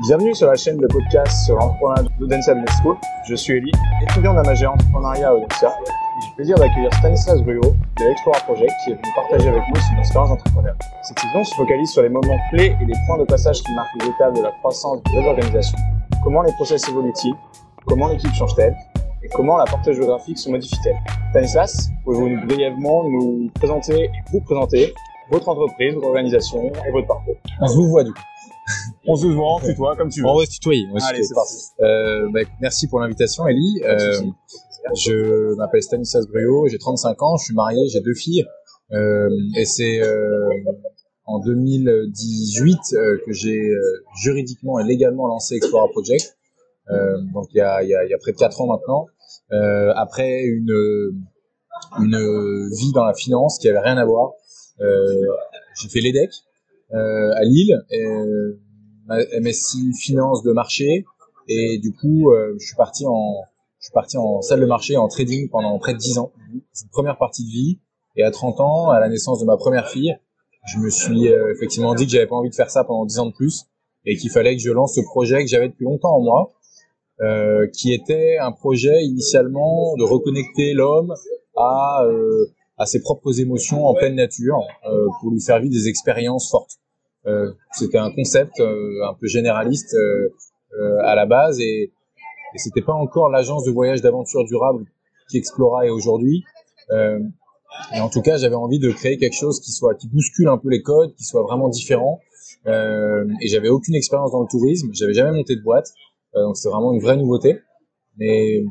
Bienvenue sur la chaîne de podcast sur l'entrepreneuriat d'Odense Business School. Je suis Eli, étudiant d'un majeur entrepreneuriat à Odense. J'ai le plaisir d'accueillir Stanislas Bruot de l'Explora Project qui est venu partager avec nous son expérience d'entrepreneur. Cette saison se focalise sur les moments clés et les points de passage qui marquent les étapes de la croissance de l'organisation. Comment les process évoluent-ils? Comment l'équipe change-t-elle? Et comment la portée géographique se modifie-t-elle? Stanislas, pouvez-vous brièvement nous présenter et vous présenter votre entreprise, votre organisation et votre parcours? On vous voit du coup. On se voit, on tutoie, comme tu veux. On va se tutoyer. on va se Allez, c'est parti. Euh, bah, merci pour l'invitation, Ellie. Euh, je m'appelle Stanislas Bruot, j'ai 35 ans, je suis marié, j'ai deux filles. Euh, et c'est euh, en 2018 euh, que j'ai euh, juridiquement et légalement lancé Explora Project. Euh, donc il y a, y, a, y a près de 4 ans maintenant. Euh, après une, une vie dans la finance qui avait rien à voir. Euh, j'ai fait l'EDEC euh, à Lille, euh, MSI finance de marché, et du coup euh, je suis parti en je suis parti en salle de marché en trading pendant près de 10 ans. C'est première partie de vie. Et à 30 ans, à la naissance de ma première fille, je me suis euh, effectivement dit que j'avais pas envie de faire ça pendant 10 ans de plus et qu'il fallait que je lance ce projet que j'avais depuis longtemps en moi, euh, qui était un projet initialement de reconnecter l'homme à euh, à ses propres émotions en pleine nature euh, pour lui faire vivre des expériences fortes. Euh, C'était un concept euh, un peu généraliste euh, à la base et, et c'était pas encore l'agence de voyage d'aventure durable qui Explora est aujourd'hui. Et en tout cas, j'avais envie de créer quelque chose qui soit qui bouscule un peu les codes, qui soit vraiment différent. Et j'avais aucune expérience dans le tourisme, j'avais jamais monté de boîte, donc c'était vraiment une vraie nouveauté. Mais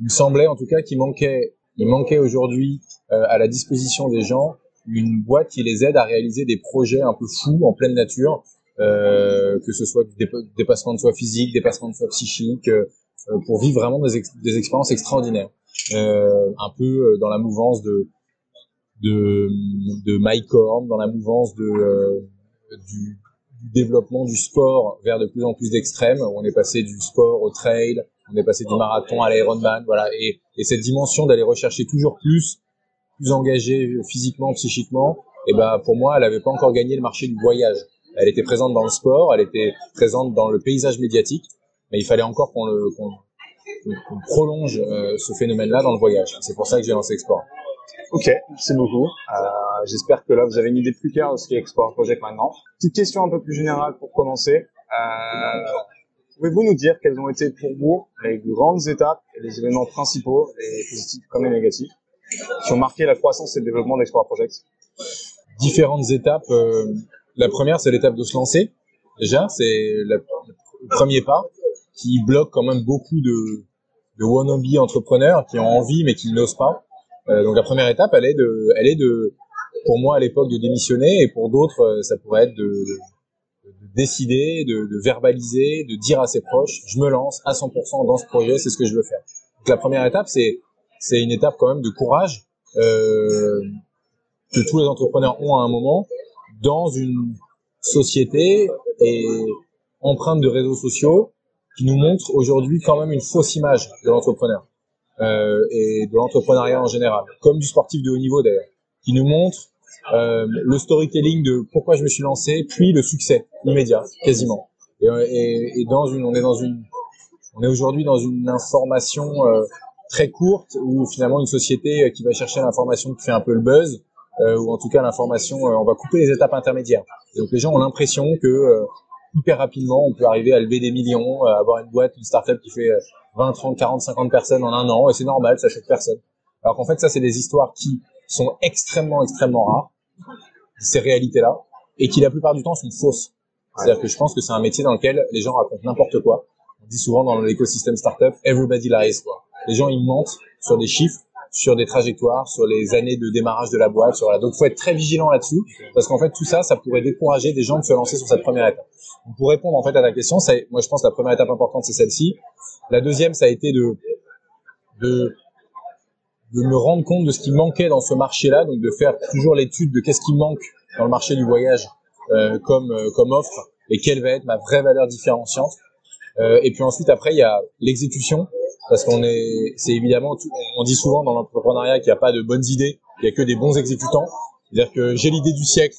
il me semblait en tout cas qu'il manquait, il manquait aujourd'hui euh, à la disposition des gens une boîte qui les aide à réaliser des projets un peu fous en pleine nature, euh, que ce soit du dépa- dépassement de soi physique, dépassement de soi psychique, euh, euh, pour vivre vraiment des, ex- des expériences extraordinaires. Euh, un peu euh, dans la mouvance de de, de Mike Horn, dans la mouvance de euh, du, du développement du sport vers de plus en plus d'extrêmes. On est passé du sport au trail, on est passé du marathon à l'Ironman, voilà. Et, et cette dimension d'aller rechercher toujours plus, plus engagé physiquement, psychiquement, et ben pour moi, elle avait pas encore gagné le marché du voyage. Elle était présente dans le sport, elle était présente dans le paysage médiatique, mais il fallait encore qu'on prolonge euh, ce phénomène-là dans le voyage. C'est pour ça que j'ai lancé Export. Ok, c'est beaucoup. Euh, J'espère que là, vous avez une idée plus claire de ce qu'est Export Project maintenant. Petite question un peu plus générale pour commencer. Euh, Pouvez-vous nous dire quelles ont été pour vous les grandes étapes et les éléments principaux, les positifs comme les négatifs, qui ont marqué la croissance et le développement d'Explora Project différentes étapes. euh, la première, c'est l'étape de se lancer. Déjà, c'est le premier pas qui bloque quand même beaucoup de, de wannabe entrepreneurs qui ont envie mais qui n'osent pas. Euh, donc la première étape, elle est de, elle est de, pour moi à l'époque de démissionner et pour d'autres, euh, ça pourrait être de, de- de décider, de, de verbaliser, de dire à ses proches, je me lance à 100% dans ce projet, c'est ce que je veux faire. Donc la première étape, c'est, c'est une étape quand même de courage. Euh, que tous les entrepreneurs ont à un moment dans une société et empreinte de réseaux sociaux qui nous montre aujourd'hui quand même une fausse image de l'entrepreneur euh, et de l'entrepreneuriat en général, comme du sportif de haut niveau d'ailleurs, qui nous montre euh, le storytelling de pourquoi je me suis lancé, puis le succès immédiat, quasiment. Et, et, et dans une, on est dans une, on est aujourd'hui dans une information euh, très courte où finalement une société euh, qui va chercher l'information qui fait un peu le buzz euh, ou en tout cas l'information, euh, on va couper les étapes intermédiaires. Donc les gens ont l'impression que euh, hyper rapidement on peut arriver à lever des millions, avoir une boîte, une startup qui fait euh, 20, 30, 40, 50 personnes en un an et c'est normal, ça choque personne. Alors qu'en fait ça c'est des histoires qui sont extrêmement extrêmement rares, ces réalités-là, et qui la plupart du temps sont fausses. C'est-à-dire que je pense que c'est un métier dans lequel les gens racontent n'importe quoi. On dit souvent dans l'écosystème startup, everybody lies. Quoi. Les gens ils mentent sur des chiffres sur des trajectoires, sur les années de démarrage de la boîte. Sur, voilà. Donc, faut être très vigilant là-dessus, parce qu'en fait, tout ça, ça pourrait décourager des gens de se lancer sur cette première étape. Pour répondre en fait à ta question, ça, moi, je pense que la première étape importante, c'est celle-ci. La deuxième, ça a été de, de, de me rendre compte de ce qui manquait dans ce marché-là, donc de faire toujours l'étude de qu'est-ce qui manque dans le marché du voyage euh, comme, euh, comme offre et quelle va être ma vraie valeur différenciante. Euh, et puis ensuite, après, il y a l'exécution parce qu'on est, c'est évidemment, on dit souvent dans l'entrepreneuriat qu'il n'y a pas de bonnes idées, il y a que des bons exécutants. C'est-à-dire que j'ai l'idée du siècle,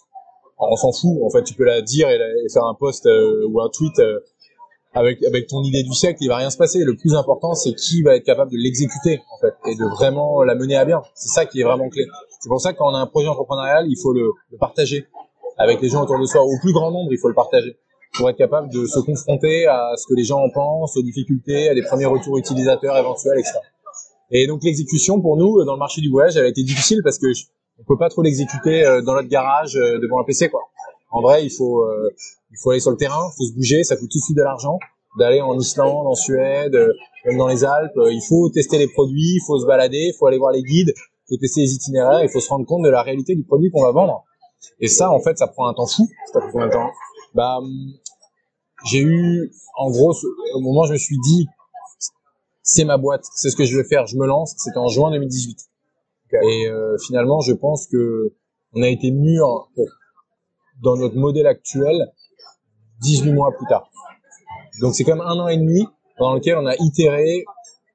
on s'en fout, en fait, tu peux la dire et faire un post euh, ou un tweet euh, avec avec ton idée du siècle, il va rien se passer. Le plus important, c'est qui va être capable de l'exécuter en fait et de vraiment la mener à bien. C'est ça qui est vraiment clé. C'est pour ça que quand on a un projet entrepreneurial, il faut le, le partager avec les gens autour de soi. Au plus grand nombre, il faut le partager pour être capable de se confronter à ce que les gens en pensent, aux difficultés, à des premiers retours utilisateurs éventuels, etc. Et donc l'exécution pour nous dans le marché du voyage, elle a été difficile parce que on peut pas trop l'exécuter euh, dans notre garage euh, devant un PC quoi. En vrai, il faut euh, il faut aller sur le terrain, il faut se bouger, ça coûte tout de suite de l'argent d'aller en Islande, en Suède, même dans les Alpes. Il faut tester les produits, il faut se balader, il faut aller voir les guides, il faut tester les itinéraires, il faut se rendre compte de la réalité du produit qu'on va vendre. Et ça, en fait, ça prend un temps fou. Ça prend de temps Bah, j'ai eu, en gros, au moment où je me suis dit, c'est ma boîte, c'est ce que je veux faire, je me lance. C'était en juin 2018. Et euh, finalement, je pense que on a été mûr pour, dans notre modèle actuel 18 mois plus tard. Donc c'est comme un an et demi dans lequel on a itéré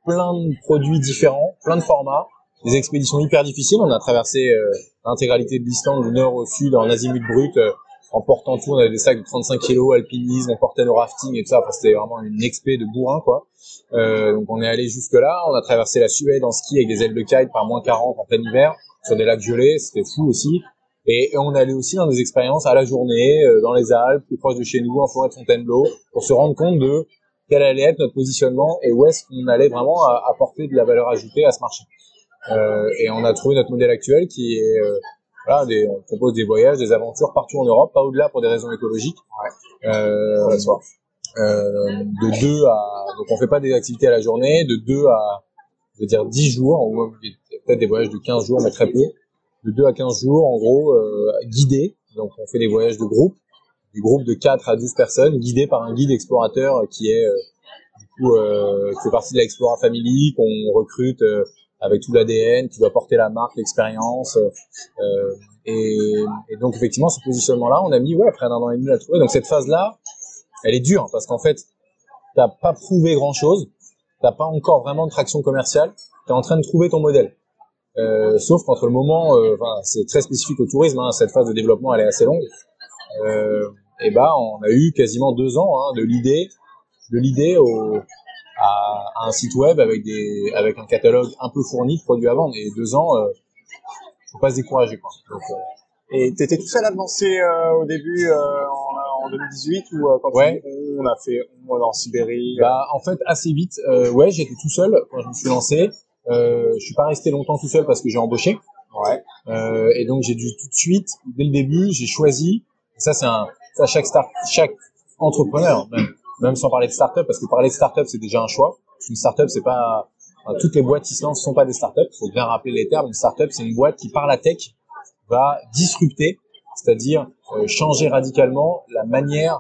plein de produits différents, plein de formats, des expéditions hyper difficiles. On a traversé euh, l'intégralité de l'Islande du nord au sud en azimut brut euh, en portant tout, on avait des sacs de 35 kilos, alpinisme, on portait nos rafting et tout ça. Enfin, c'était vraiment une expé de bourrin, quoi. Euh, donc on est allé jusque là. On a traversé la Suède en ski avec des ailes de kite par moins 40 en plein hiver sur des lacs gelés. C'était fou aussi. Et, on allé aussi dans des expériences à la journée, euh, dans les Alpes, plus proche de chez nous, en forêt de Fontainebleau, pour se rendre compte de quel allait être notre positionnement et où est-ce qu'on allait vraiment apporter de la valeur ajoutée à ce marché. Euh, et on a trouvé notre modèle actuel qui est euh, voilà, des, on propose des voyages, des aventures partout en Europe, pas au-delà pour des raisons écologiques. Ouais. Euh, euh, de 2 à donc on fait pas des activités à la journée, de 2 à je veux dire 10 jours, ou peut-être des voyages de 15 jours mais très peu, de 2 à 15 jours en gros euh, guidés. Donc on fait des voyages de groupe, des groupes de 4 à 12 personnes guidés par un guide explorateur qui est euh, du coup euh, qui fait partie de l'Explora Family qu'on recrute euh, avec tout l'ADN, qui doit porter la marque, l'expérience. Euh, et, et, donc effectivement, ce positionnement-là, on a mis ouais après un an et demi à trouver. Donc cette phase-là, elle est dure parce qu'en fait, t'as pas prouvé grand-chose, t'as pas encore vraiment de traction commerciale, t'es en train de trouver ton modèle. Euh, sauf qu'entre le moment, euh, enfin c'est très spécifique au tourisme, hein, cette phase de développement elle est assez longue. Euh, et bah on a eu quasiment deux ans hein, de l'idée, de l'idée au, à, un site web avec des avec un catalogue un peu fourni de produits à vendre. Et deux ans euh, faut pas se décourager quoi. Donc, euh, et t'étais tout seul à lancer euh, au début euh, en, en, 2018 ou euh, quand ouais. on, a fait on en Sibérie bah en fait assez vite ouais j'étais tout seul quand je me suis lancé. Je suis pas resté longtemps tout seul parce que j'ai embauché. Ouais. Et donc j'ai dû tout de suite dès le début j'ai choisi ça c'est un ça chaque start chaque entrepreneur même même sans parler de start-up, parce que parler de start-up, c'est déjà un choix. Une start-up, c'est pas, toutes les boîtes qui se lancent sont pas des start-up. Faut bien rappeler les termes. Une start-up, c'est une boîte qui, par la tech, va disrupter, c'est-à-dire euh, changer radicalement la manière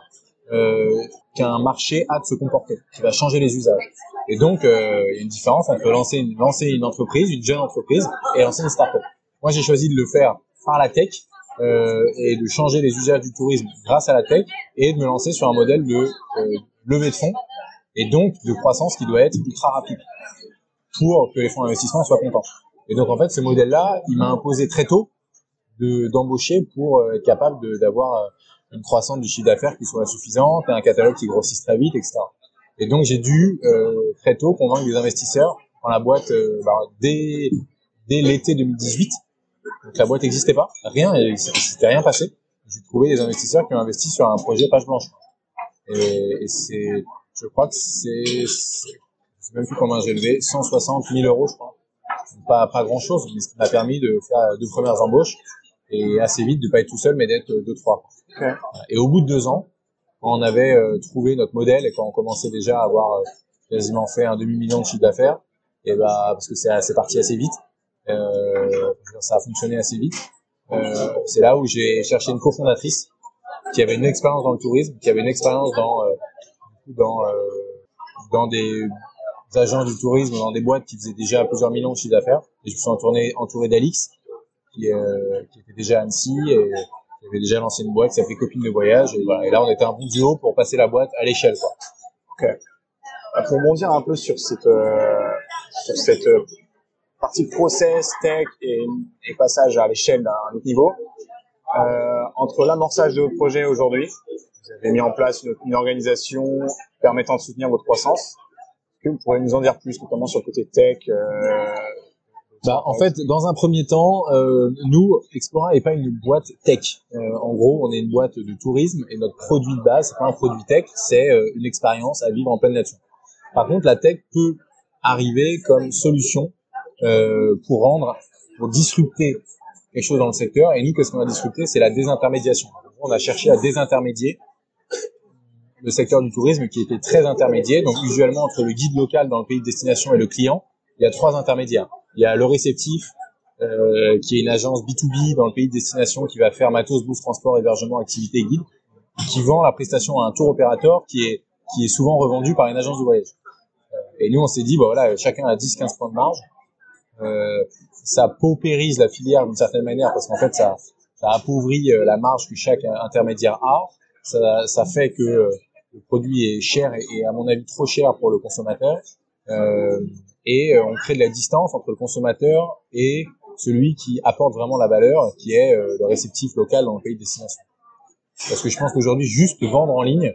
euh, qu'un marché a de se comporter, qui va changer les usages. Et donc, euh, il y a une différence entre lancer une, lancer une entreprise, une jeune entreprise, et lancer une start-up. Moi, j'ai choisi de le faire par la tech, euh, et de changer les usages du tourisme grâce à la tech et de me lancer sur un modèle de euh, levée de fonds et donc de croissance qui doit être ultra rapide pour que les fonds d'investissement soient contents. Et donc en fait, ce modèle-là, il m'a imposé très tôt de d'embaucher pour euh, être capable d'avoir euh, une croissance du chiffre d'affaires qui soit suffisante et un catalogue qui grossisse très vite, etc. Et donc j'ai dû euh, très tôt convaincre des investisseurs dans la boîte bah, dès dès l'été 2018 donc la boîte n'existait pas, rien, il s'était rien passé. J'ai trouvé des investisseurs qui ont investi sur un projet page blanche. Et, et c'est, je crois que c'est, je sais même plus combien j'ai levé, 160 000 euros, je crois. Pas, pas grand chose, mais ça m'a permis de faire deux premières embauches et assez vite de pas être tout seul, mais d'être deux, trois. Okay. Et au bout de deux ans, quand on avait euh, trouvé notre modèle et quand on commençait déjà à avoir euh, quasiment fait un demi-million de chiffre d'affaires, et bah, parce que c'est parti assez vite, euh, ça a fonctionné assez vite. Euh, c'est là où j'ai cherché une cofondatrice qui avait une expérience dans le tourisme, qui avait une expérience dans euh, euh, dans des agents du tourisme, dans des boîtes qui faisaient déjà plusieurs millions de chiffres d'affaires. Et je me suis entouré, entouré d'Alix, qui, était déjà à Annecy et qui avait déjà lancé une boîte qui s'appelait Copine de voyage. Et, là, on était un bon duo pour passer la boîte à l'échelle. Quoi. Ok. Pour bondir un peu sur cette sur cette partie process, tech et, passage à l'échelle d'un niveau. Euh, entre l'amorçage de vos projets aujourd'hui, vous avez mis en place une, organisation permettant de soutenir votre croissance. Est-ce que vous pourriez nous en dire plus, notamment sur le côté tech euh, bah, en fait, dans un premier temps, euh, nous, Explora n'est pas une boîte tech. En gros, on est une boîte de tourisme et notre produit de base, c'est pas un produit tech, c'est une expérience à vivre en pleine nature. Par contre, la tech peut arriver comme solution euh, pour rendre, pour disrupter quelque chose dans le secteur. Et nous, qu'est-ce qu'on a disrupté? C'est la désintermédiation. On a cherché à désintermédier le secteur du tourisme qui était très intermédiaire. Donc, usuellement, entre le guide local dans le pays de destination et le client, il y a trois intermédiaires. Il y a le réceptif, euh, qui est une agence B2B dans le pays de destination qui va faire matos, bouffe, transport, hébergement, activité, guide, qui vend la prestation à un tour opérateur qui est, qui est souvent revendu par une agence de voyage. Euh, et nous, on s'est dit, bah voilà, chacun a 10-15 points de marge. Euh, ça paupérise la filière d'une certaine manière parce qu'en fait, ça, ça appauvrit euh, la marge que chaque intermédiaire a. Ça, ça fait que euh, le produit est cher et, à mon avis trop cher pour le consommateur. Euh, et on crée de la distance entre le consommateur et celui qui apporte vraiment la valeur, qui est le réceptif local dans le pays de destination. Parce que je pense qu'aujourd'hui, juste vendre en ligne,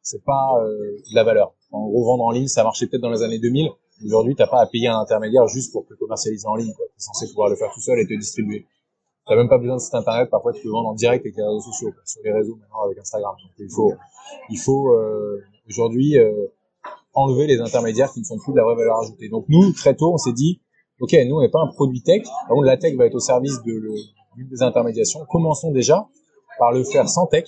c'est pas de la valeur. En gros, vendre en ligne, ça marchait peut-être dans les années 2000. Aujourd'hui, t'as pas à payer un intermédiaire juste pour te commercialiser en ligne. Tu es censé pouvoir le faire tout seul et te distribuer. T'as même pas besoin de site internet. Parfois, tu peux vendre en direct avec les réseaux sociaux, sur les réseaux maintenant avec Instagram. Il faut, il faut euh, aujourd'hui euh, enlever les intermédiaires qui ne sont plus de la vraie valeur ajoutée. Donc nous, très tôt, on s'est dit, ok, nous, on n'est pas un produit tech, par la tech va être au service de des intermédiations. Commençons déjà par le faire sans tech,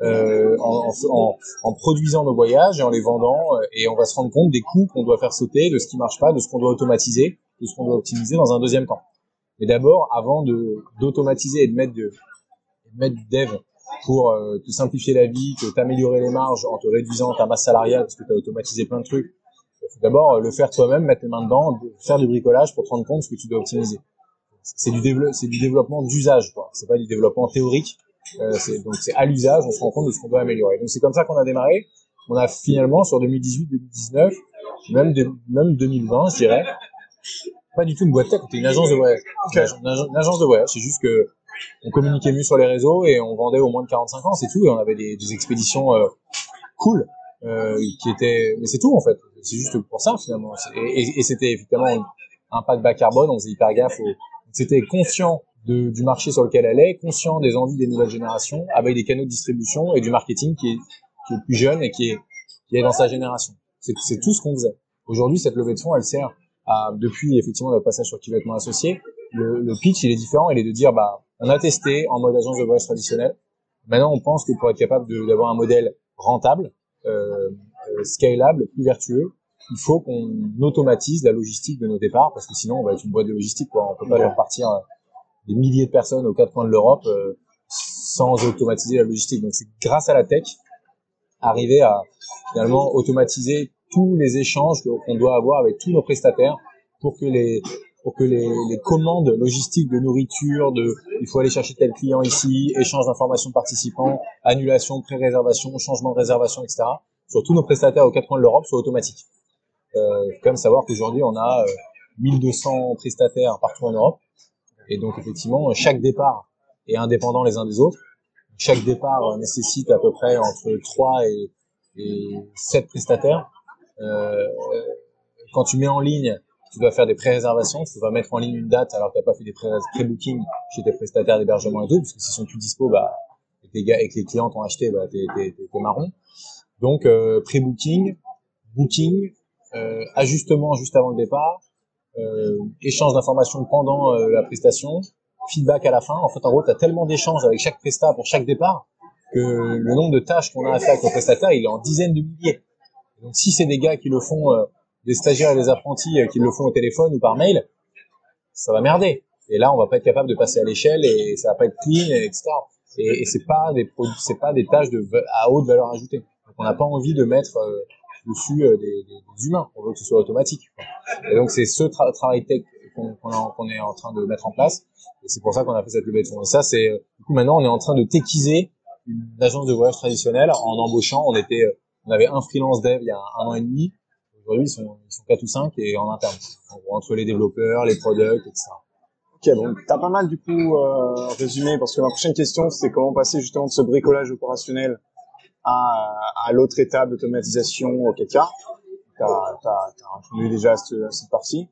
euh, en, en, en, produisant nos voyages et en les vendant, euh, et on va se rendre compte des coûts qu'on doit faire sauter, de ce qui marche pas, de ce qu'on doit automatiser, de ce qu'on doit optimiser dans un deuxième temps. Mais d'abord, avant de d'automatiser et de mettre de, de mettre du dev pour euh, te simplifier la vie, te t'améliorer les marges en te réduisant ta masse salariale parce que tu as automatisé plein de trucs. Il faut d'abord euh, le faire toi-même, mettre les mains dedans, faire du bricolage pour te rendre compte de ce que tu dois optimiser. C'est du, du développement d'usage, quoi. C'est pas du développement théorique. Euh, c'est, donc c'est à l'usage, on se rend compte de ce qu'on doit améliorer. Donc c'est comme ça qu'on a démarré. On a finalement sur 2018, 2019, même de, même 2020, je dirais, pas du tout une boîte tech, c'était une agence de voyage. Une, agence de voyage. C'est juste que on communiquait mieux sur les réseaux et on vendait au moins de 45 ans, c'est tout. Et on avait des, des expéditions euh, cool euh, qui étaient, mais c'est tout en fait. C'est juste pour ça finalement. Et, et, et c'était effectivement un pack bas carbone. On faisait hyper gaffe. C'était conscient de, du marché sur lequel elle est, conscient des envies des nouvelles générations, avec des canaux de distribution et du marketing qui est, qui est plus jeune et qui est, qui est dans sa génération. C'est tout ce qu'on faisait. Aujourd'hui, cette levée de fonds, elle sert à, depuis effectivement le passage sur qui va être mon associé, le, le pitch, il est différent. Il est de dire, bah, on a testé en mode agence de voyage traditionnel. Maintenant, on pense que pour être capable d'avoir un modèle rentable, euh, euh, scalable, plus vertueux, il faut qu'on automatise la logistique de nos départs parce que sinon on va être une boîte de logistique. Quoi. On peut pas faire partir euh, des milliers de personnes aux quatre coins de l'Europe euh, sans automatiser la logistique. Donc c'est grâce à la tech arriver à finalement automatiser tous les échanges qu'on doit avoir avec tous nos prestataires pour que les pour que les, les, commandes logistiques de nourriture, de il faut aller chercher tel client ici, échange d'informations participants, annulation, pré-réservation, changement de réservation, etc. Sur tous nos prestataires aux quatre coins de l'Europe soient automatiques. Euh, faut quand même savoir qu'aujourd'hui on a euh, 1200 prestataires partout en Europe, et donc effectivement chaque départ est indépendant les uns des autres. Chaque départ nécessite à peu près entre 3 et, et 7 prestataires. Euh, quand tu mets en ligne tu dois faire des pré-réservations, tu vas mettre en ligne une date alors que tu n'as pas fait des pré-booking chez tes prestataires d'hébergement et tout, parce que s'ils sont plus dispo, bah, et les, gars, et que les clients t'ont acheté, bah, t'es, marron. Donc, euh, pré-booking, booking, euh, ajustement juste avant le départ, échange d'informations pendant euh, la prestation, feedback à la fin. En fait, en gros, tu as tellement d'échanges avec chaque prestat pour chaque départ que le nombre de tâches qu'on a à faire avec nos prestataires, il est en dizaines de milliers. Donc, si c'est des gars qui le font euh, des stagiaires et des apprentis euh, qui le font au téléphone ou par mail, ça va merder. Et là, on va pas être capable de passer à l'échelle et ça va pas être clean, etc. Et, et c'est pas des pas des tâches à haute valeur ajoutée. Donc on n'a pas envie de mettre euh, dessus euh, des, des, humains. On veut que ce soit automatique. Et donc c'est ce tra travail tech qu'on qu est en train de mettre en place. Et c'est pour ça qu'on a fait cette levée de fonds. Et ça, c'est du coup maintenant on est en train de techiser une agence de voyage traditionnelle en embauchant. On était, on avait un freelance dev il y a un an et demi Aujourd'hui, ils sont, ils sont 4 ou 5 et en interne. En entre les développeurs, les products, etc. Ok, bon, t'as pas mal du coup euh, résumé parce que ma prochaine question, c'est comment passer justement de ce bricolage opérationnel à, à l'autre étape d'automatisation au cas. Tu as, déjà à cette, cette partie.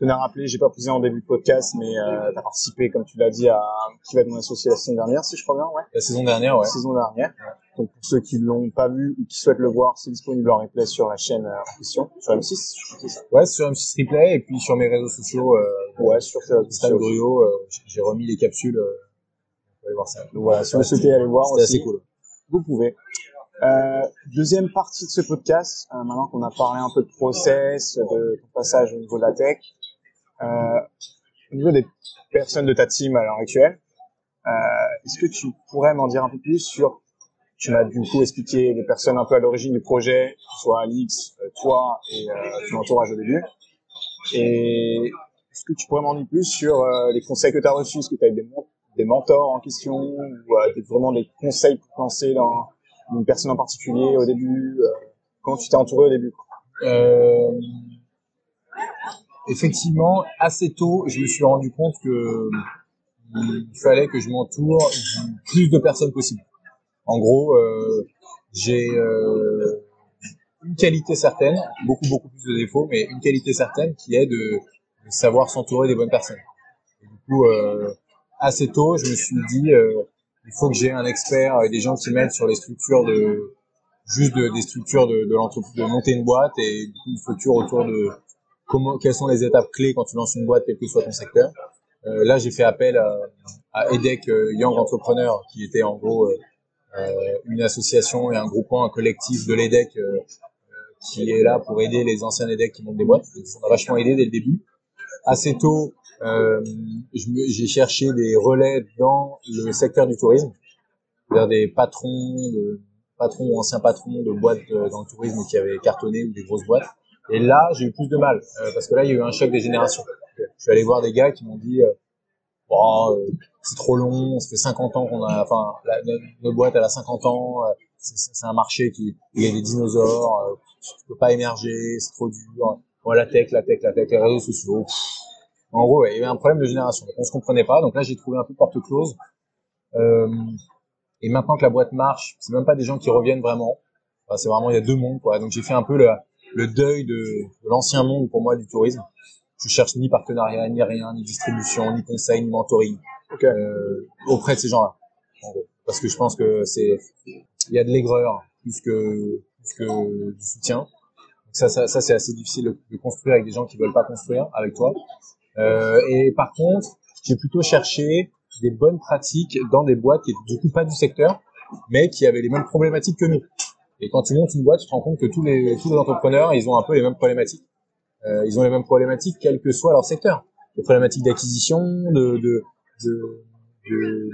Je tenais à rappeler, j'ai pas posé en début de podcast, mais euh, tu as participé, comme tu l'as dit, à qui va être mon associé la saison dernière, si je crois bien, ouais. La saison dernière, ouais. La saison dernière. Donc pour ceux qui l'ont pas vu ou qui souhaitent le voir, c'est disponible en replay sur la chaîne euh, en question, sur M6. Je crois ça. Ouais, sur M6 Replay et puis sur mes réseaux sociaux. Euh, ouais, sur Stan Gruyo, euh, j'ai remis les capsules. Euh, vous allez voir ça. Donc voilà, si vous souhaitez aller voir, c'est assez cool. Vous pouvez. Euh, deuxième partie de ce podcast, euh, maintenant qu'on a parlé un peu de process, de passage au niveau de la tech, euh, au niveau des personnes de ta team à l'heure actuelle, euh, est-ce que tu pourrais m'en dire un peu plus sur, tu m'as du coup expliqué les personnes un peu à l'origine du projet, soit Alix, toi et ton entourage au début, et est-ce que tu pourrais m'en dire plus sur les conseils que tu as reçus, est-ce que tu as des, des mentors en question, ou vraiment des conseils pour penser dans une personne en particulier au début, quand tu t'es entouré au début euh, effectivement, assez tôt, je me suis rendu compte que il fallait que je m'entoure du plus de personnes possible. En gros, euh, j'ai euh, une qualité certaine, beaucoup beaucoup plus de défauts, mais une qualité certaine qui est de, savoir s'entourer des bonnes personnes. du coup, euh, assez tôt, je me suis dit, euh, il faut que j'ai un expert et des gens qui m'aident sur les structures de juste des structures de, de l'entreprise, de monter une boîte et une structure autour de comment, quelles sont les étapes clés quand tu lances une boîte, quel que soit ton secteur. Euh, là, j'ai fait appel à, à EDEC euh, Young Entrepreneur, qui était en gros euh, euh, une association et un groupement, un collectif de l'EDEC qui est là pour aider les anciens EDEC qui montent des boîtes. Ils ont vachement aidé dès le début. Assez tôt, j'ai cherché des relais dans le secteur du tourisme, c'est-à-dire des patrons, de, patrons ou anciens patrons de boîtes dans le tourisme qui avaient cartonné ou des grosses boîtes et là, j'ai eu plus de mal euh, parce que là, il y a eu un choc des générations. Je suis allé voir des gars qui m'ont dit euh, oh, c'est trop long, ça fait 50 ans qu'on a, enfin, notre, boîte elle a 50 ans, c'est un marché qui, il y a des dinosaures, tu peux pas émerger, c'est trop dur. Bon, la tech, la tech, la tech, les réseaux sociaux. En gros, il y avait un problème de génération. On se comprenait pas. Donc là, j'ai trouvé un peu porte close. Euh, et maintenant que la boîte marche, c'est même pas des gens qui reviennent vraiment. Enfin, c'est vraiment il y a deux mondes quoi. Donc j'ai fait un peu le, le deuil de, de l'ancien monde pour moi du tourisme. Je cherche ni partenariat, ni rien, ni distribution, ni conseil, ni mentoring euh, auprès de ces gens-là. Parce que je pense que c'est il y a de l'aigreur plus que plus que du soutien. Donc ça, ça, ça c'est assez difficile de, de, construire avec des gens qui veulent pas construire avec toi. Euh, et par contre, j'ai plutôt cherché des bonnes pratiques dans des boîtes qui étaient du coup pas du secteur, mais qui avaient les mêmes problématiques que nous. Et quand tu montes une boîte, tu te rends compte que tous les, tous les entrepreneurs, ils ont un peu les mêmes problématiques. Euh, ils ont les mêmes problématiques, quel que soit leur secteur. Les problématiques d'acquisition, de, de, de,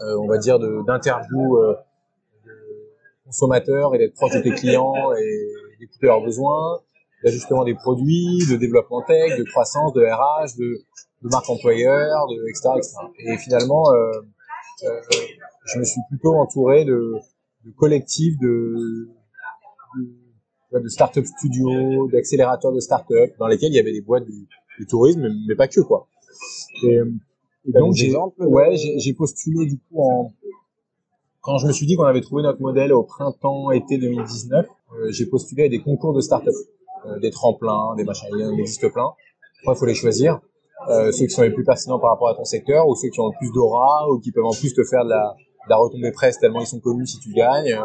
euh, on va dire, d'interview euh, consommateurs et d'être proche de tes clients et d'écouter leurs besoins, d'ajustement des produits, de développement tech, de croissance, de RH, de, de marque employeur, de etc., etc. Et finalement, euh, euh, je me suis plutôt entouré de de collectifs de, de, de start-up studios, d'accélérateurs de start-up, dans lesquels il y avait des boîtes du, du tourisme, mais pas que, quoi. Et, et donc, j'ai, ouais, j'ai postulé, du coup, en, quand je me suis dit qu'on avait trouvé notre modèle au printemps-été 2019, euh, j'ai postulé à des concours de start-up, des tremplins, des machins, il en existe plein. Après, il faut les choisir. Euh, ceux qui sont les plus pertinents par rapport à ton secteur, ou ceux qui ont le plus d'aura, ou qui peuvent en plus te faire de la, la retombée presse tellement ils sont connus si tu gagnes.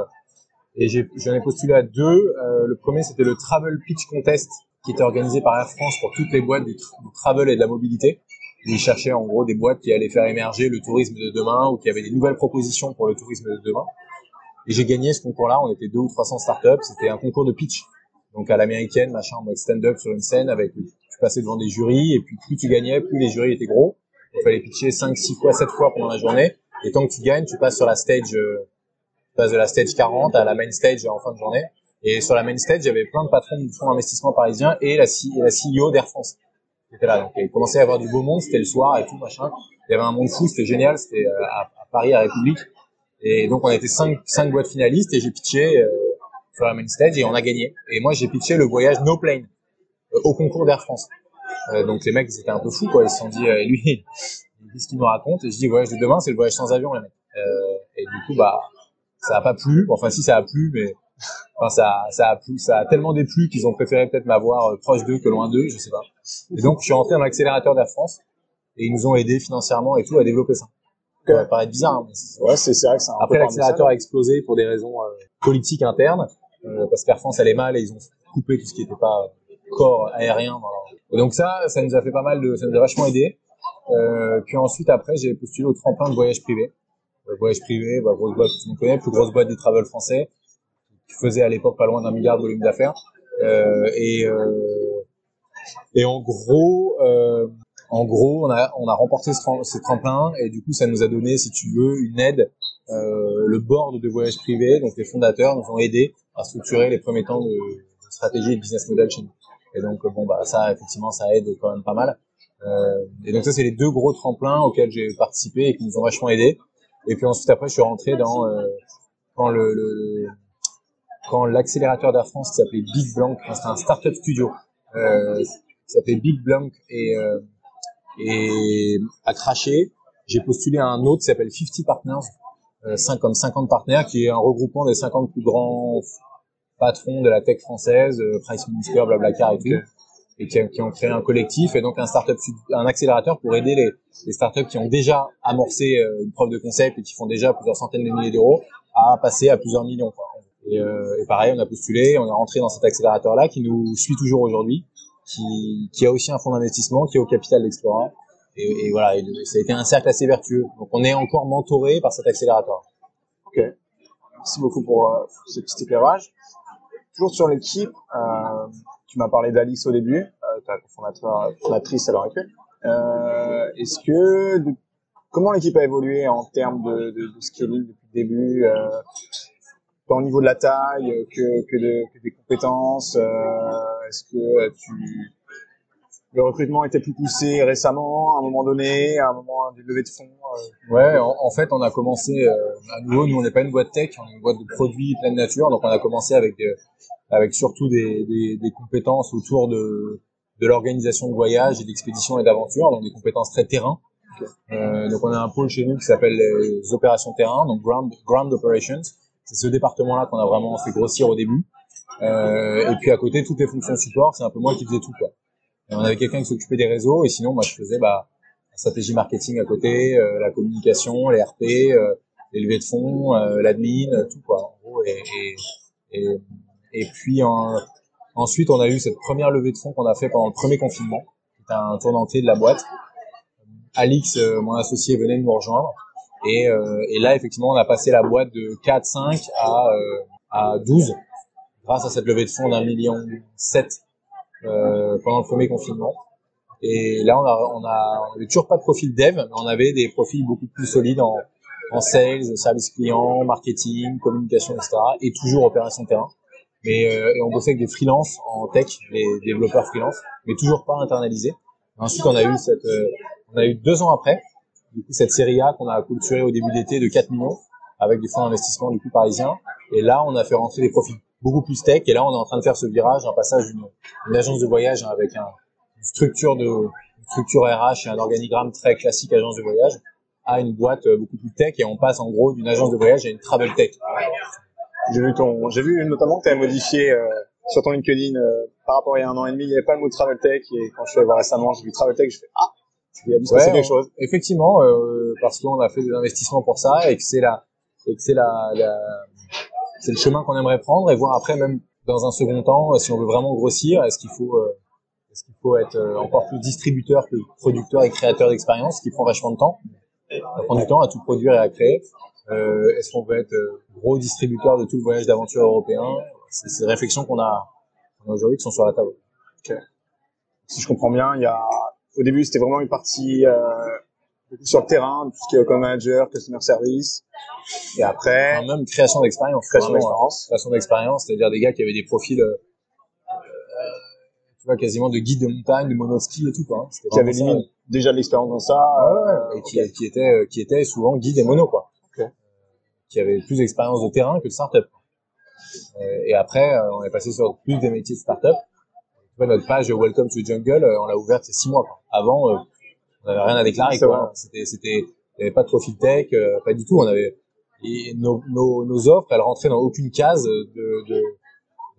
Et j'en ai, postulé à deux. Euh, le premier, c'était le Travel Pitch Contest, qui était organisé par Air France pour toutes les boîtes du, travel et de la mobilité. Ils cherchaient en gros des boîtes qui allaient faire émerger le tourisme de demain ou qui avaient des nouvelles propositions pour le tourisme de demain. Et j'ai gagné ce concours-là. On était deux ou 300 startups. C'était un concours de pitch. Donc à l'américaine, machin, en mode stand-up sur une scène avec, tu passais devant des jurys et puis plus tu gagnais, plus les jurys étaient gros. Il fallait pitcher 5, 6 fois, 7 fois pendant la journée. Et tant que tu gagnes, tu passes sur la stage, euh, tu passes de la stage 40 à la main stage en fin de journée. Et sur la main stage, il y avait plein de patrons de fonds d'investissement parisiens et la, CEO d'Air France était là. Donc il commençait à avoir du beau monde, c'était le soir et tout machin. Il y avait un monde fou, c'était génial, c'était euh, à, Paris à République. Et donc on était cinq, cinq boîtes finalistes et j'ai pitché euh, sur la main stage et on a gagné. Et moi j'ai pitché le voyage No Plane au concours d'Air France. donc les mecs ils étaient un peu fous quoi, ils se sont dit lui qu'est-ce qu'il nous raconte Et je dis, voyage de demain, c'est le voyage sans avion, les mecs. Euh, et du coup, bah, ça a pas plu. Enfin, si ça a plu, mais enfin ça, ça a plu, ça a tellement déplu qu'ils ont préféré peut-être m'avoir euh, proche d'eux que loin d'eux, je sais pas. Et donc, je suis rentré dans l'accélérateur d'Air France et ils nous ont aidés financièrement et tout à développer ça. Ça va paraître bizarre. Hein, mais Ouais, c'est vrai que c'est un après, l'accélérateur a explosé pour des raisons euh, politiques internes, euh, parce qu'Air France allait mal et ils ont coupé tout ce qui n'était pas corps aérien. Donc ça, ça nous a fait pas mal de, ça nous a vachement aidé. Euh, puis ensuite, après, j'ai postulé au tremplin de voyage privé. Euh, voyage privé, bah, grosse boîte, tout le monde connaît, plus grosse boîte des travel français, qui faisait à l'époque pas loin d'un milliard de volume d'affaires. Euh, et, euh, et en gros, euh, en gros, on a, on a remporté ce, ce tremplin et du coup, ça nous a donné, si tu veux, une aide. Euh, le board de voyage privé, donc les fondateurs, nous ont aidés à structurer les premiers temps de, stratégie et de business model chez nous. Et donc, euh, bon, bah, ça, effectivement, ça aide quand même pas mal. Euh, et donc, ça, c'est les deux gros tremplins auxquels j'ai participé et qui nous ont vachement aidés. Et puis ensuite, après, je suis rentré dans euh, quand le, le quand l'accélérateur d'Air France qui s'appelait Big enfin, c'était un startup studio euh, qui s'appelait Big Blanc et euh, et a craché. J'ai postulé à un autre qui s'appelle 50 Partners, 5 comme 50 partenaires, qui est un regroupement des 50 plus grands patrons de la tech française, euh, Price Minister, Blablacar et tout, et qui, qui ont créé un collectif et donc un startup, un accélérateur pour aider les, les startups qui ont déjà amorcé euh, une preuve de concept et qui font déjà plusieurs centaines de milliers d'euros à passer à plusieurs millions. Quoi. Et, euh, et pareil, on a postulé, on est rentré dans cet accélérateur-là qui nous suit toujours aujourd'hui, qui, qui a aussi un fonds d'investissement qui est au capital d'Explora. Et, et voilà, et ça a été un cercle assez vertueux. Donc on est encore mentoré par cet accélérateur. Ok. Merci beaucoup pour euh, ce petit éclairage. Toujours sur l'équipe, euh, tu m'as parlé d'Alix au début, euh, ta fondatrice à l'heure actuelle. Euh, Est-ce que comment l'équipe a évolué en termes de, de, de scaling depuis le début, euh, tant au niveau de la taille que, que, de, que des compétences euh, Est-ce que tu le recrutement était plus poussé récemment, à un moment donné, à un moment des levées de fonds euh, Ouais, en, en fait, on a commencé euh, à nouveau. Nous, on n'est pas une boîte tech, on est une boîte de produits pleine nature. Donc, on a commencé avec euh, avec surtout des, des, des compétences autour de de l'organisation de voyages et d'expéditions et d'aventures, donc des compétences très terrain. Euh, donc, on a un pôle chez nous qui s'appelle les opérations terrain, donc ground ground operations. C'est ce département-là qu'on a vraiment fait grossir au début. Euh, et puis à côté, toutes les fonctions support, c'est un peu moi qui faisais tout quoi. On avait quelqu'un qui s'occupait des réseaux, et sinon, moi, je faisais bah la stratégie marketing à côté, euh, la communication, les RP, euh, les levées de fonds, euh, l'admin, euh, tout quoi. En gros, et, et, et, puis en- ensuite, on a eu cette première levée de fonds qu'on a fait pendant le premier confinement. C'était un tournant clé de la boîte. Alix, euh, mon associé, venait de nous rejoindre. Et, euh, et là, effectivement, on a passé la boîte de 4, 5 à, à 12 grâce à cette levée de fonds d'un million 7 euh, pendant le premier confinement. Et là, on a, on a, on avait toujours pas de profil dev, mais on avait des profils beaucoup plus solides en, en sales, service client, marketing, communication, etc. Et toujours opération terrain. Mais euh, et on bossait avec des freelances en tech, les développeurs freelance, mais toujours pas internalisés. Ensuite, on a eu cette, euh, on a eu deux ans après, du coup, cette série A qu'on a culturée au début d'été de 4 millions avec des fonds d'investissement du coup parisiens. Et là, on a fait rentrer des profils beaucoup plus tech. Et là, on est en train de faire ce virage, un passage d'une une agence de voyage hein, avec un, une structure de une structure RH et un organigramme très classique agence de voyage à une boîte euh, beaucoup plus tech et on passe en gros d'une agence de voyage à une travel tech. J'ai vu ton, j'ai vu notamment que tu avais modifié euh, sur ton LinkedIn euh, par rapport à il y a un an et demi, il n'y avait pas le mot travel tech et quand je suis allé voir récemment, j'ai vu travel tech, je fais ah, il y a dû se passer Ouais, quelque on- chose. Effectivement, euh, parce qu'on a fait des investissements pour ça et que c'est la, et que c'est la, la- c'est le chemin qu'on aimerait prendre et voir après même dans un second temps si on veut vraiment grossir, est-ce qu'il faut, euh, est-ce qu'il faut être euh, encore plus distributeur que producteur et créateur d'expérience, ce qui prend vachement de temps. Ça prend du temps à tout produire et à créer. Euh, est-ce qu'on veut être euh, gros distributeur de tout le voyage d'aventure européen? C'est ces réflexions qu'on a, aujourd'hui qui sont sur la table. Si je comprends bien, il y a, au début, c'était vraiment une partie euh, sur le terrain, tout ce qui est comme manager, customer service, et après, Enfin, même création d'expérience. création d'expérience. création d'expérience, c'est-à-dire des gars qui avaient des profils, euh, euh, tu vois, quasiment de guide de montagne, de monoski et tout, quoi. hein. Qui ça. limite déjà de l'expérience dans ça. euh, et qui, qui était, euh, qui était souvent guide et mono, quoi. Ok. Qui avait plus d'expérience de terrain que de start-up. Euh, et après, euh, on est passé sur plus des métiers de start-up. Notre page Welcome to Jungle, euh, on l'a ouverte il y a six mois, quoi. Avant, euh, on n'avait rien à déclarer, quoi. C'était, c'était, il n'y avait pas de profil tech, euh, pas du tout. On avait, et nos, nos, nos offres, elles rentraient dans aucune case de, de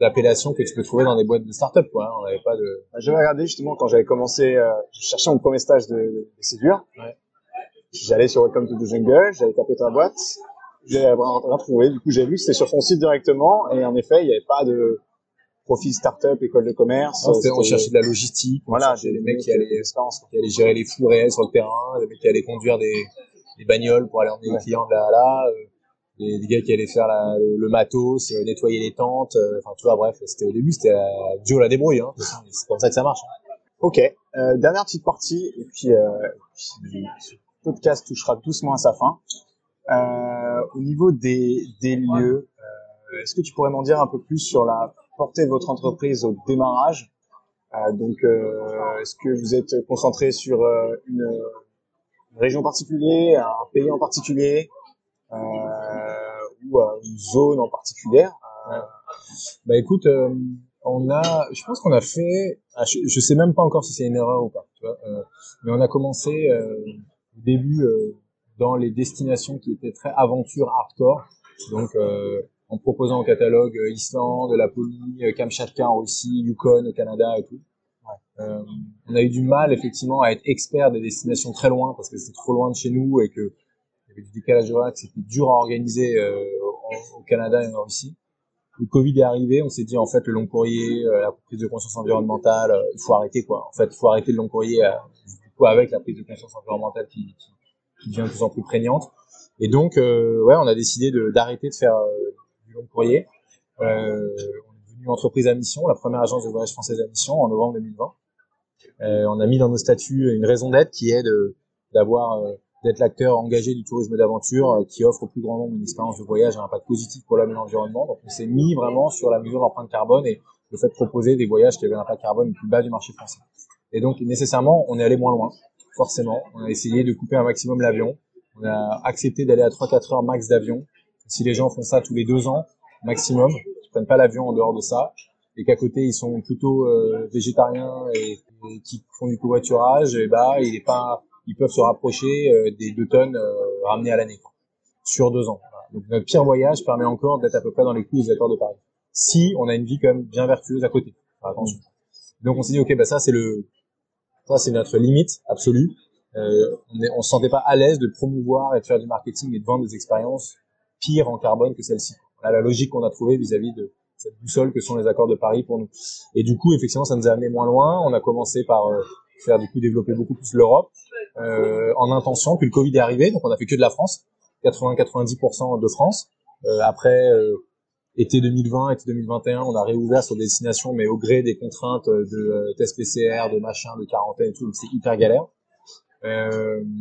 d'appellation que tu peux trouver dans des boîtes de start-up quoi. Hein. On n'avait pas de. Bah, J'avais regardé justement quand j'avais commencé, euh, je cherchais mon premier stage de, de, de séduire. Ouais. J'allais sur Welcome to the Jungle, j'avais tapé ta boîte, rien rien trouvé. Du coup, j'ai vu que c'était sur son site directement et en effet, il n'y avait pas de profil start-up, école de commerce. Non, c'était- on cherchait de la logistique. Voilà, j'ai des mecs qui allaient, qui allaient gérer les flux réels sur le terrain, des mecs qui allaient conduire des, des bagnoles pour aller emmener Ouais. les clients de là à là, euh, des, des gars qui allaient faire la, le, matos, euh, nettoyer les tentes. euh, Enfin, tu vois, bref, c'était au début, c'était la Joe la débrouille. Hein. C'est comme ça que ça marche. Ok, euh, dernière petite partie, et puis, euh, puis ce podcast touchera doucement à sa fin. Euh, au niveau des, des lieux, euh, est-ce que tu pourrais m'en dire un peu plus sur la portée de votre entreprise au démarrage. Euh, Donc, euh, est-ce que vous êtes concentré sur euh, une, une région particulière, un pays en particulier, ou une zone en particulier Bah écoute, on a, je pense qu'on a fait, ah, je, je sais même pas encore si c'est une erreur ou pas, tu vois, euh, mais on a commencé euh, au début euh, dans les destinations qui étaient très aventure hardcore, donc en proposant au catalogue euh, Islande, Laponie, euh, Kamchatka en Russie, Yukon au Canada et tout. Euh, on a eu du mal effectivement à être expert des destinations très loin parce que c'était trop loin de chez nous et que il y avait du décalage horaire, que c'était dur à organiser euh, au Canada et en Russie le Covid est arrivé, on s'est dit en fait le long courrier, euh, la prise de conscience environnementale, euh, il faut arrêter quoi. En fait, il faut arrêter le long courrier euh, coup avec la prise de conscience environnementale qui, qui, qui devient de plus en plus prégnante. Et donc euh, ouais, on a décidé de- d'arrêter de, faire long courrier. Euh, on est devenu entreprise à mission, la première agence de voyage française à mission en novembre 2020. Euh, on a mis dans nos statuts une raison d'être qui est d'avoir euh, d'être l'acteur engagé du tourisme d'aventure qui offre au plus grand nombre une expérience de voyage à impact positif pour l'homme et l'environnement. Donc on s'est mis vraiment sur la mesure de l'empreinte carbone et le fait de proposer des voyages qui avaient un impact carbone le plus bas du marché français. Et donc nécessairement, on est allé moins loin, forcément. On a essayé de couper un maximum l'avion. On a accepté d'aller à 3-4 heures max d'avion. Si les gens font ça tous les deux ans, maximum, ils prennent pas l'avion en dehors de ça, et qu'à côté ils sont plutôt euh, végétariens et, qui font du covoiturage, et bah il est pas, ils peuvent se rapprocher euh, des deux tonnes euh, ramenées à l'année sur deux ans. Donc notre pire voyage permet encore d'être à peu près dans les clous des accords de Paris. Si on a une vie quand même bien vertueuse à côté. Attention. Donc on s'est dit ok bah ça c'est le, ça c'est notre limite absolue. Euh, on, on se sentait pas à l'aise de promouvoir et de faire du marketing et de vendre des expériences pires en carbone que celle-ci. Voilà la logique qu'on a trouvée vis-à-vis de cette boussole que sont les accords de Paris pour nous. Et du coup, effectivement, ça nous a amené moins loin. On a commencé par euh, faire du coup développer beaucoup plus l'Europe euh, en intention. Puis le Covid est arrivé, donc on a fait que de la France, 80-90% de France. Euh, après été 2020, été 2021, on a réouvert sur des destinations, mais au gré des contraintes de tests PCR, de machin, de quarantaine et tout, donc c'est hyper galère.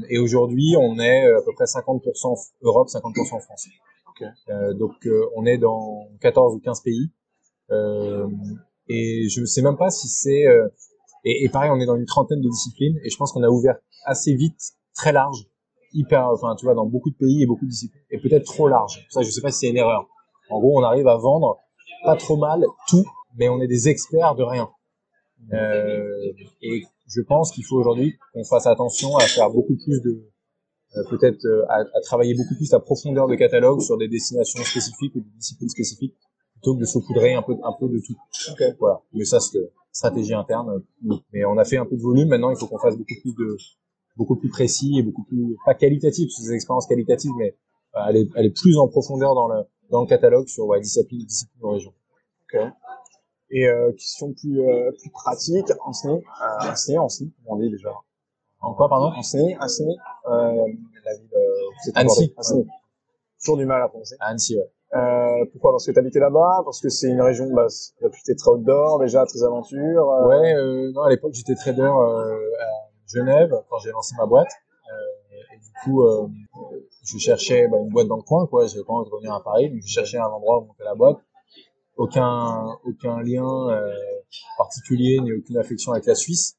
Et aujourd'hui, on est à peu près 50% Europe, 50% France. Euh, donc euh, on est dans 14 ou 15 pays. Euh, et je ne sais même pas si c'est... euh, et, et pareil, on est dans une trentaine de disciplines et je pense qu'on a ouvert assez vite, très large, hyper, enfin tu vois, dans beaucoup de pays et beaucoup de disciplines, et peut-être trop large. Ça, je sais pas si c'est une erreur. En gros, on arrive à vendre pas trop mal tout, mais on est des experts de rien. Euh, et je pense qu'il faut aujourd'hui qu'on fasse attention à faire beaucoup plus de, peut-être euh, à, à travailler beaucoup plus la profondeur de catalogue sur des destinations spécifiques ou des disciplines spécifiques plutôt que de saupoudrer un peu un peu de tout. Voilà. Mais ça c'est stratégie interne. euh, Mais on a fait un peu de volume. Maintenant, il faut qu'on fasse beaucoup plus de beaucoup plus précis et beaucoup plus pas qualitatif, parce que c'est des expériences qualitatives, mais euh, aller aller plus en profondeur dans le dans le catalogue sur ouais, discipline discipline région. Et euh, question plus, euh, plus pratique, en SNI, euh, en SNI, en SNI, on dit déjà? En quoi pardon en SNI, euh, la ville, euh, Annecy. Annecy. Toujours du mal à prononcer. Annecy, ouais. Euh, pourquoi? Parce que tu habitais là-bas? Parce que c'est une région bah, réputée très outdoor, déjà très aventure euh, Ouais, euh, non, à l'époque, j'étais trader euh, à Genève quand j'ai lancé ma boîte. Euh, et du coup, euh, je cherchais bah, une boîte dans le coin, quoi. J'avais pas envie de revenir à Paris, donc je cherchais un endroit où monter la boîte. Aucun, aucun lien euh, particulier ni aucune affection avec la Suisse.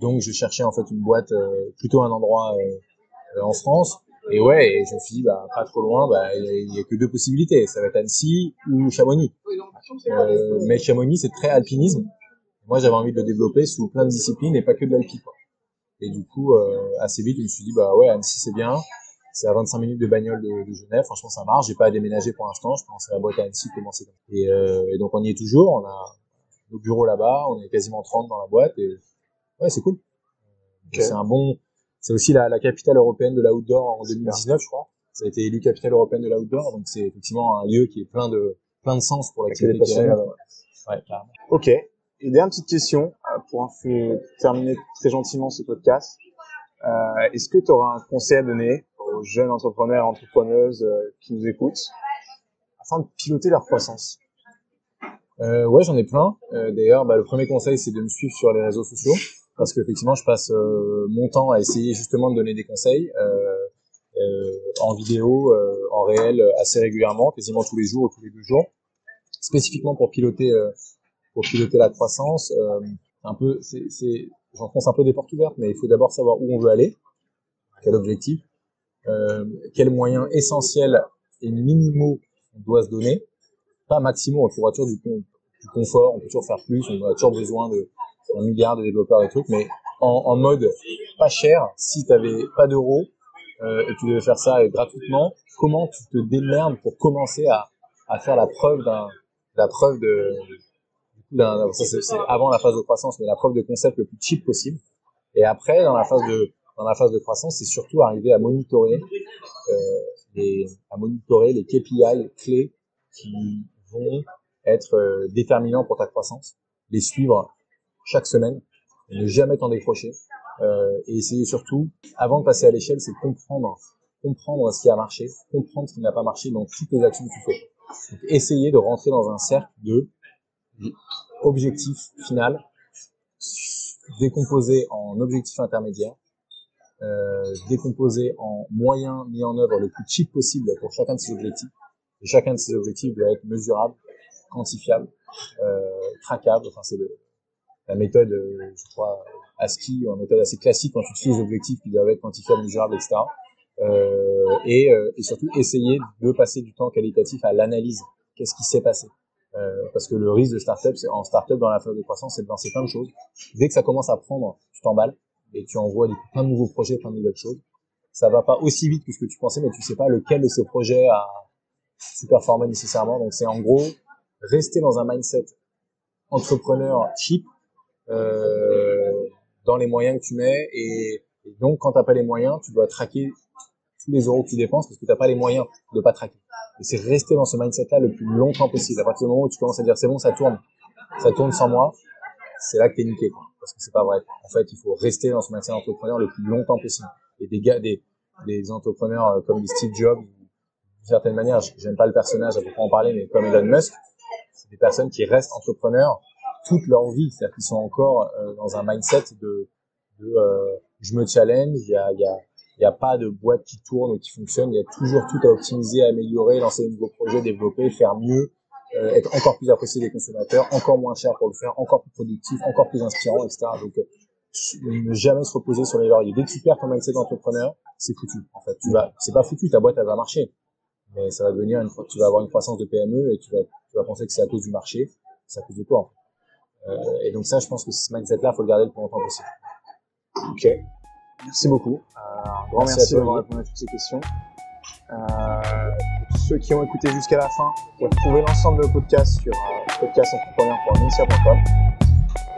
Donc, je cherchais en fait une boîte, euh, plutôt un endroit euh, euh, en France. Et ouais, et je me suis dit, bah, pas trop loin, bah, il y, a- il y a que deux possibilités. Ça va être Annecy ou Chamonix. Euh, mais Chamonix, c'est très alpinisme. Moi, j'avais envie de le développer sous plein de disciplines et pas que de l'alpi. Et du coup, euh, assez vite, je me suis dit, bah ouais, Annecy, c'est bien. C'est à 25 minutes de bagnole de, Genève. Franchement, ça marche. J'ai pas à déménager pour l'instant. Je pense à la boîte à Annecy commencer. Et, et donc on y est toujours. On a nos bureaux là-bas. On est quasiment 30 dans la boîte. Ouais, c'est cool. C'est un bon. C'est aussi la, la capitale européenne de l'outdoor en 2019, je crois. Ça a été élu capitale européenne de l'outdoor. Donc c'est effectivement un lieu qui est plein de plein de sens pour l'activité. là-bas. Ouais, carrément. Ok. Et dernière petite question euh, pour terminer très gentiment ce podcast. Euh, Est-ce que tu auras un conseil à donner aux jeunes entrepreneurs entrepreneuses euh, qui nous écoutent afin de piloter leur croissance? Euh, ouais, j'en ai plein. Euh, D'ailleurs, bah, le premier conseil, c'est de me suivre sur les réseaux sociaux, parce qu'effectivement, je passe euh, mon temps à essayer justement de donner des conseils euh, euh, en vidéo, euh, en réel, assez régulièrement, quasiment tous les jours ou tous les deux jours, spécifiquement pour piloter, pour piloter la croissance. Un peu, c'est, j'enfonce un peu des portes ouvertes, mais il faut d'abord savoir où on veut aller, quel objectif, quels moyens essentiels et minimaux on doit se donner pas maximum, on trouvera toujours du, du confort, on peut toujours faire plus, on a toujours besoin de un milliard de développeurs et trucs, mais en, en mode pas cher, si tu avais pas d'euros euh, et tu devais faire ça gratuitement, comment tu te démerdes pour commencer à, à faire la preuve d'un la preuve de d'un c'est avant la phase de croissance, mais la preuve de concept le plus cheap possible. Et après dans la phase de dans la phase de croissance, c'est surtout arriver à monitorer euh, les à monitorer les KPI clés qui vont être euh, déterminants pour ta croissance, les suivre chaque semaine, ne jamais t'en décrocher, euh, et essayer surtout, avant de passer à l'échelle, c'est comprendre, comprendre ce qui a marché, comprendre ce qui n'a pas marché dans toutes les actions que tu fais. Donc, essayer de rentrer dans un cercle de objectif final, décomposé en objectif intermédiaire, euh, décomposé en moyens mis en œuvre le plus cheap possible pour chacun de ces objectifs. Et chacun de ces objectifs doit être mesurable, quantifiable, euh, traquable. Enfin, c'est le- la méthode, euh, je crois, ASCII, une méthode assez classique quand tu te fixes des objectifs qui doivent être quantifiables, mesurables, etc. Euh, et, euh, et surtout essayer de passer du temps qualitatif à l'analyse. Qu'est-ce qui s'est passé? Euh, Parce que le risque de startup, c'est en startup dans la phase de croissance, c'est de lancer plein de choses. Dès que ça commence à prendre, tu t'emballes et tu envoies plein de nouveaux projets, plein de nouvelles choses. Ça va pas aussi vite que ce que tu pensais, mais tu sais pas lequel de ces projets a su performer nécessairement. Donc c'est en gros rester dans un mindset entrepreneur cheap euh, dans les moyens que tu mets et, et donc quand t'as pas les moyens, tu dois traquer tous les euros que tu dépenses parce que t'as pas les moyens de pas traquer. Et c'est rester dans ce mindset-là le plus longtemps possible. À partir du moment où tu commences à dire c'est bon, ça tourne, ça tourne sans moi, c'est là que t'es niqué, quoi. Parce que c'est pas vrai. En fait, il faut rester dans ce mindset d'entrepreneur le plus longtemps possible. Et des gars, des, des entrepreneurs euh, comme Steve Jobs, d'une certaine manière, j'aime pas le personnage, vais pas en parler, mais comme Elon Musk, c'est des personnes qui restent entrepreneurs toute leur vie. C'est-à-dire qu'ils sont encore euh, dans un mindset de, euh, je me challenge, il y a, pas de boîte qui tourne ou qui fonctionne, il y a toujours tout à optimiser, à améliorer, lancer de nouveaux projets, développer, faire mieux, euh, être encore plus apprécié des consommateurs, encore moins cher pour le faire, encore plus productif, encore plus inspirant, etc. Donc, euh, ne jamais se reposer sur les lauriers. Dès que tu perds ton mindset d'entrepreneur, c'est foutu. En fait, tu vas, c'est pas foutu, ta boîte elle va marcher, mais ça va devenir une, tu vas avoir une croissance de PME et tu vas, tu vas penser que c'est à cause du marché, c'est à cause de toi. Euh, et donc ça, je pense que ce mindset-là, faut le garder le plus longtemps possible. Ok. Merci beaucoup. Euh, un grand Merci à merci, d'avoir répondu à toutes ces questions. Euh, pour ceux qui ont écouté jusqu'à la fin, vous pouvez trouver l'ensemble de nos podcasts sur euh, podcastentrepreneur.mintia.com.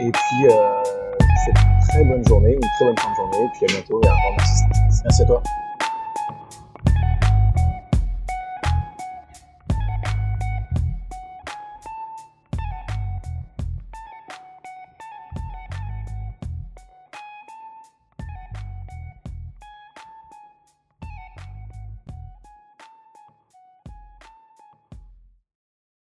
Et puis, euh, je vous souhaite une très bonne journée, une très bonne fin de journée. Et puis à bientôt et un grand merci. Merci à toi.